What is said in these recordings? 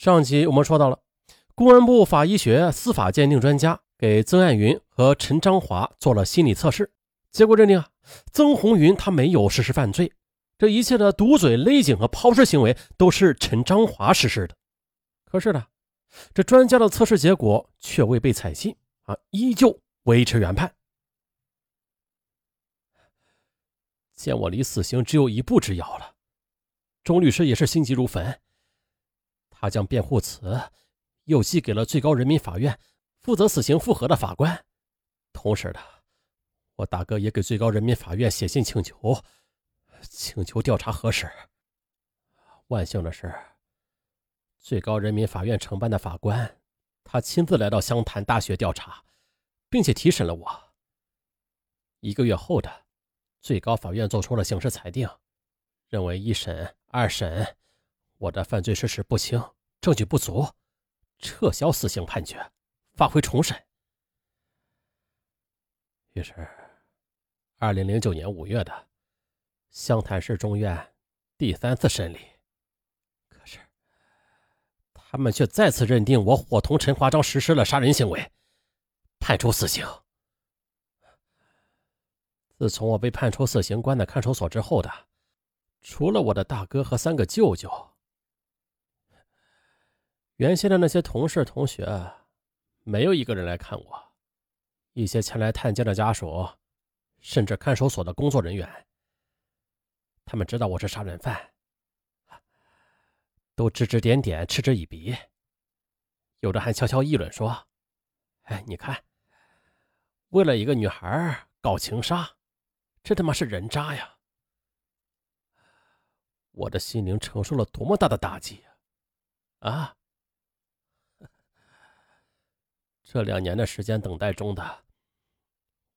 上集我们说到了，公安部法医学司法鉴定专家给曾爱云和陈章华做了心理测试，结果认定啊，曾红云他没有实施犯罪，这一切的堵嘴、勒颈和抛尸行为都是陈章华实施的。可是呢，这专家的测试结果却未被采信啊，依旧维持原判。见我离死刑只有一步之遥了，钟律师也是心急如焚。他将辩护词又寄给了最高人民法院负责死刑复核的法官，同时的，我大哥也给最高人民法院写信请求，请求调查核实。万幸的是，最高人民法院承办的法官，他亲自来到湘潭大学调查，并且提审了我。一个月后的，最高法院作出了刑事裁定，认为一审、二审。我的犯罪事实不清，证据不足，撤销死刑判决，发回重审。于是，二零零九年五月的湘潭市中院第三次审理，可是他们却再次认定我伙同陈华章实施了杀人行为，判处死刑。自从我被判处死刑，关在看守所之后的，除了我的大哥和三个舅舅。原先的那些同事同学，没有一个人来看我。一些前来探监的家属，甚至看守所的工作人员，他们知道我是杀人犯，都指指点点，嗤之以鼻。有的还悄悄议论说：“哎，你看，为了一个女孩搞情杀，这他妈是人渣呀！”我的心灵承受了多么大的打击啊！啊！这两年的时间等待中的，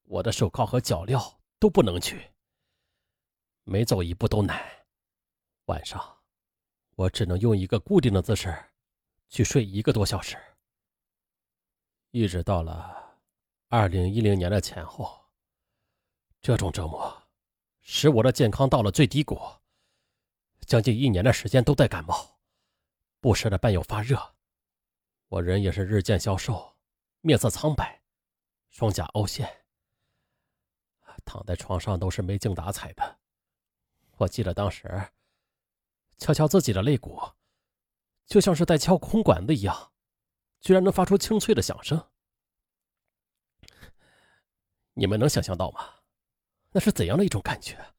我的手铐和脚镣都不能取，每走一步都难。晚上，我只能用一个固定的姿势去睡一个多小时。一直到了二零一零年的前后，这种折磨使我的健康到了最低谷，将近一年的时间都在感冒，不时的伴有发热，我人也是日渐消瘦。面色苍白，双颊凹陷，躺在床上都是没精打采的。我记得当时敲敲自己的肋骨，就像是在敲空管子一样，居然能发出清脆的响声。你们能想象到吗？那是怎样的一种感觉？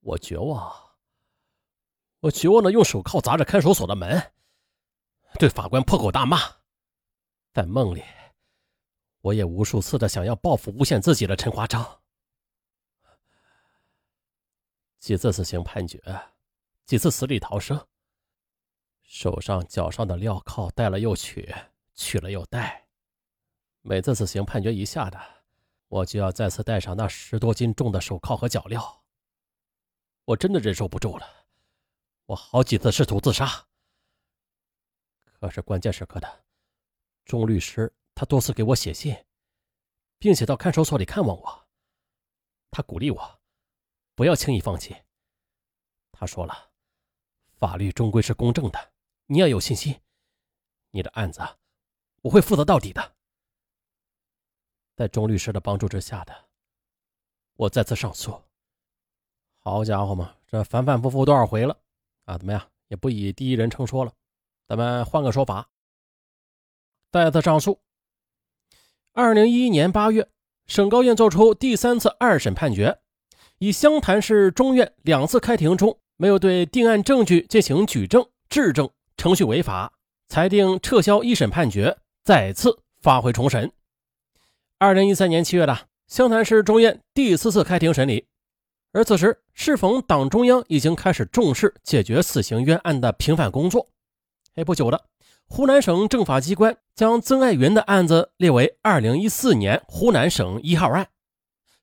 我绝望，我绝望的用手铐砸着看守所的门。对法官破口大骂，在梦里，我也无数次的想要报复诬陷自己的陈华章。几次死刑判决，几次死里逃生，手上脚上的镣铐戴了又取，取了又戴，每次死刑判决一下的，我就要再次戴上那十多斤重的手铐和脚镣。我真的忍受不住了，我好几次试图自杀。可是关键时刻的钟律师，他多次给我写信，并且到看守所里看望我。他鼓励我不要轻易放弃。他说了，法律终归是公正的，你要有信心。你的案子我会负责到底的。在钟律师的帮助之下的，我再次上诉。好家伙嘛，这反反复复多少回了啊？怎么样？也不以第一人称说了。咱们换个说法，再次上诉。二零一一年八月，省高院作出第三次二审判决，以湘潭市中院两次开庭中没有对定案证据进行举证质证，程序违法，裁定撤销一审判决，再次发回重审。二零一三年七月的湘潭市中院第四次开庭审理，而此时适逢党中央已经开始重视解决死刑冤案的平反工作。哎，不久了，湖南省政法机关将曾爱云的案子列为二零一四年湖南省一号案。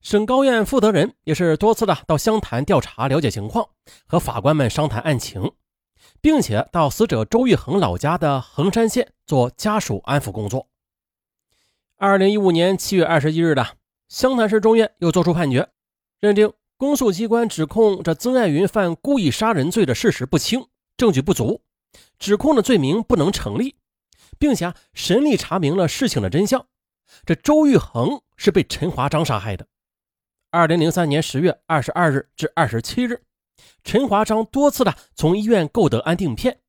省高院负责人也是多次的到湘潭调查了解情况，和法官们商谈案情，并且到死者周玉恒老家的衡山县做家属安抚工作。二零一五年七月二十一日的湘潭市中院又作出判决，认定公诉机关指控这曾爱云犯故意杀人罪的事实不清，证据不足，指控的罪名不能成立，并且审理查明了事情的真相，这周玉恒是被陈华章杀害的。二零零三年十月二十二日至二十七日，陈华章多次的从医院购得安定片。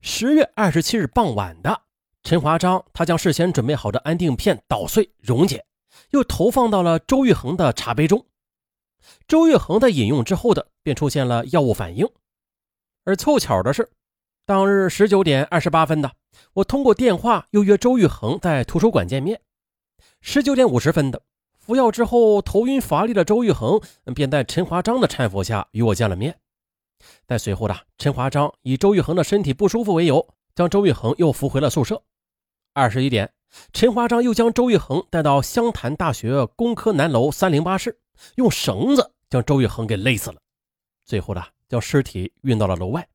十月二十七日傍晚的，陈华章他将事先准备好的安定片捣碎溶解，又投放到了周玉恒的茶杯中。周玉恒在饮用之后的便出现了药物反应，而凑巧的是，当日十九点二十八分的，我通过电话又约周玉恒在图书馆见面。十九点五十分的，服药之后头晕乏力的周玉恒便在陈华章的搀扶下与我见了面。在随后的，陈华章以周玉恒的身体不舒服为由，将周玉恒又扶回了宿舍。二十一点，陈华章又将周玉恒带到湘潭大学工科南楼三零八室。用绳子将周玉恒给勒死了，最后的，将尸体运到了楼外。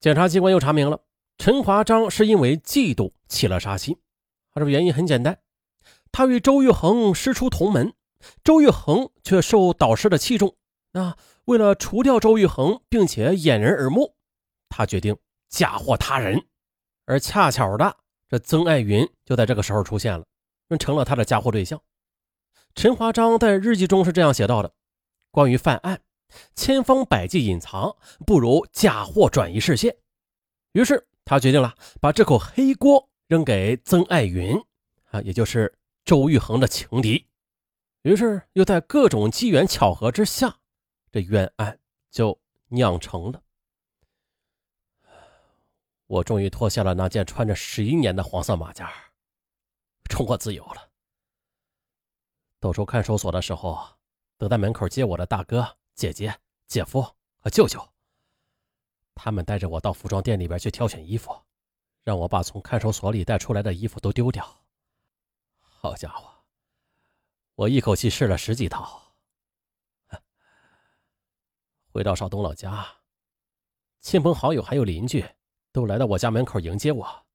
检察机关又查明了，陈华章是因为嫉妒起了杀心。他这个原因很简单，他与周玉恒师出同门，周玉恒却受导师的器重。那为了除掉周玉恒，并且掩人耳目，他决定嫁祸他人。而恰巧的，这曾爱云就在这个时候出现了，成了他的嫁祸对象。陈华章在日记中是这样写到的：“关于犯案，千方百计隐藏，不如嫁祸转移视线。”于是他决定了把这口黑锅扔给曾爱云，啊，也就是周玉恒的情敌。于是又在各种机缘巧合之下，这冤案就酿成了。我终于脱下了那件穿着十一年的黄色马甲，重获自由了。走出看守所的时候，等在门口接我的大哥、姐姐、姐夫和舅舅，他们带着我到服装店里边去挑选衣服，让我把从看守所里带出来的衣服都丢掉。好家伙，我一口气试了十几套。回到邵东老家，亲朋好友还有邻居都来到我家门口迎接我，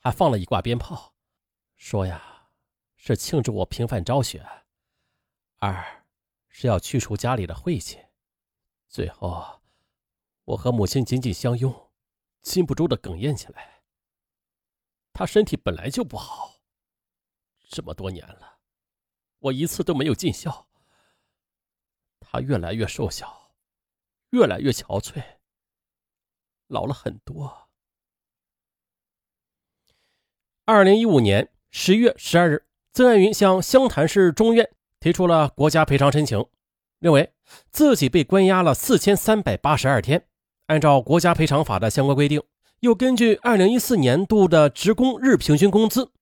还放了一挂鞭炮，说呀。是庆祝我平反昭雪，二是要去除家里的晦气。最后，我和母亲紧紧相拥，禁不住的哽咽起来。她身体本来就不好，这么多年了，我一次都没有尽孝。她越来越瘦小，越来越憔悴，老了很多。二零一五年十月十二日。曾爱云向湘潭市中院提出了国家赔偿申请，认为自己被关押了四千三百八十二天，按照国家赔偿法的相关规定，又根据二零一四年度的职工日平均工资，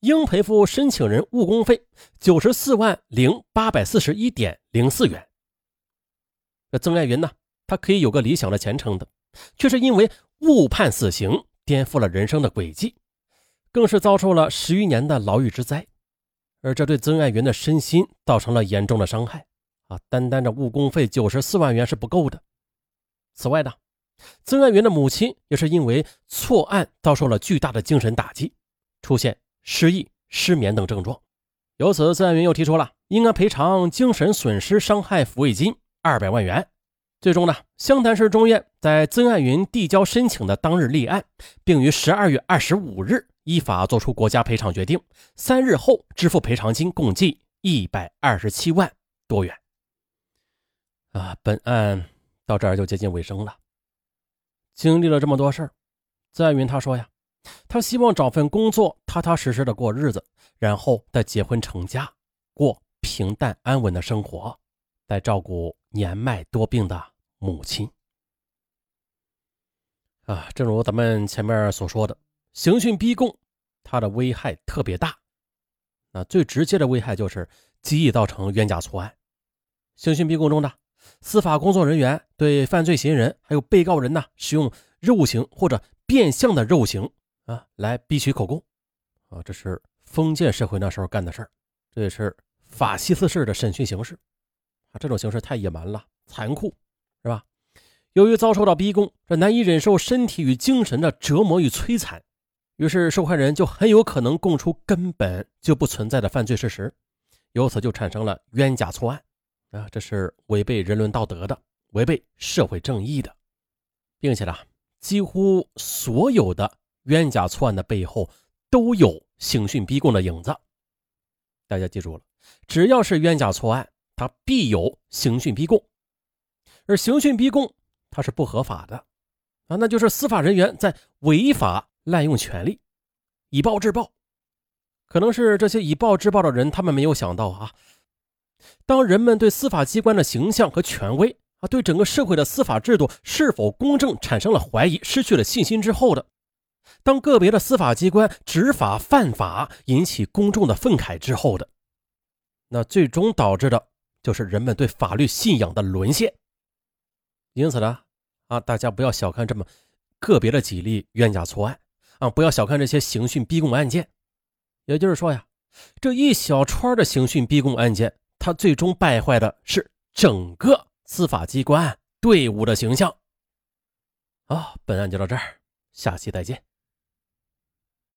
应赔付申请人误工费九十四万零八百四十一点零四元。这曾爱云呢，他可以有个理想的前程的，却是因为误判死刑，颠覆了人生的轨迹，更是遭受了十余年的牢狱之灾。而这对曾爱云的身心造成了严重的伤害啊！单单这误工费九十四万元是不够的。此外呢，曾爱云的母亲也是因为错案遭受了巨大的精神打击，出现失忆、失眠等症状。由此，曾爱云又提出了应该赔偿精神损失伤害抚慰金二百万元。最终呢，湘潭市中院在曾爱云递交申请的当日立案，并于十二月二十五日。依法作出国家赔偿决定，三日后支付赔偿金共计一百二十七万多元。啊，本案到这儿就接近尾声了。经历了这么多事儿，在云他说呀，他希望找份工作，踏踏实实的过日子，然后再结婚成家，过平淡安稳的生活，再照顾年迈多病的母亲。啊，正如咱们前面所说的。刑讯逼供，它的危害特别大。那最直接的危害就是极易造成冤假错案。刑讯逼供中呢，司法工作人员对犯罪嫌疑人还有被告人呢，使用肉刑或者变相的肉刑啊，来逼取口供。啊，这是封建社会那时候干的事儿，这也是法西斯式的审讯形式。啊，这种形式太野蛮了，残酷，是吧？由于遭受到逼供，这难以忍受身体与精神的折磨与摧残。于是，受害人就很有可能供出根本就不存在的犯罪事实，由此就产生了冤假错案。啊，这是违背人伦道德的，违背社会正义的，并且呢，几乎所有的冤假错案的背后都有刑讯逼供的影子。大家记住了，只要是冤假错案，它必有刑讯逼供，而刑讯逼供它是不合法的啊，那就是司法人员在违法滥用权力，以暴制暴。可能是这些以暴制暴的人，他们没有想到啊，当人们对司法机关的形象和权威啊，对整个社会的司法制度是否公正产生了怀疑，失去了信心之后的，当个别的司法机关执法犯法，引起公众的愤慨之后的，那最终导致的就是人们对法律信仰的沦陷。因此呢，啊，大家不要小看这么个别的几例冤假错案啊，不要小看这些刑讯逼供案件。也就是说呀，这一小串的刑讯逼供案件，它最终败坏的是整个司法机关队伍的形象。好，本案就到这儿，下期再见。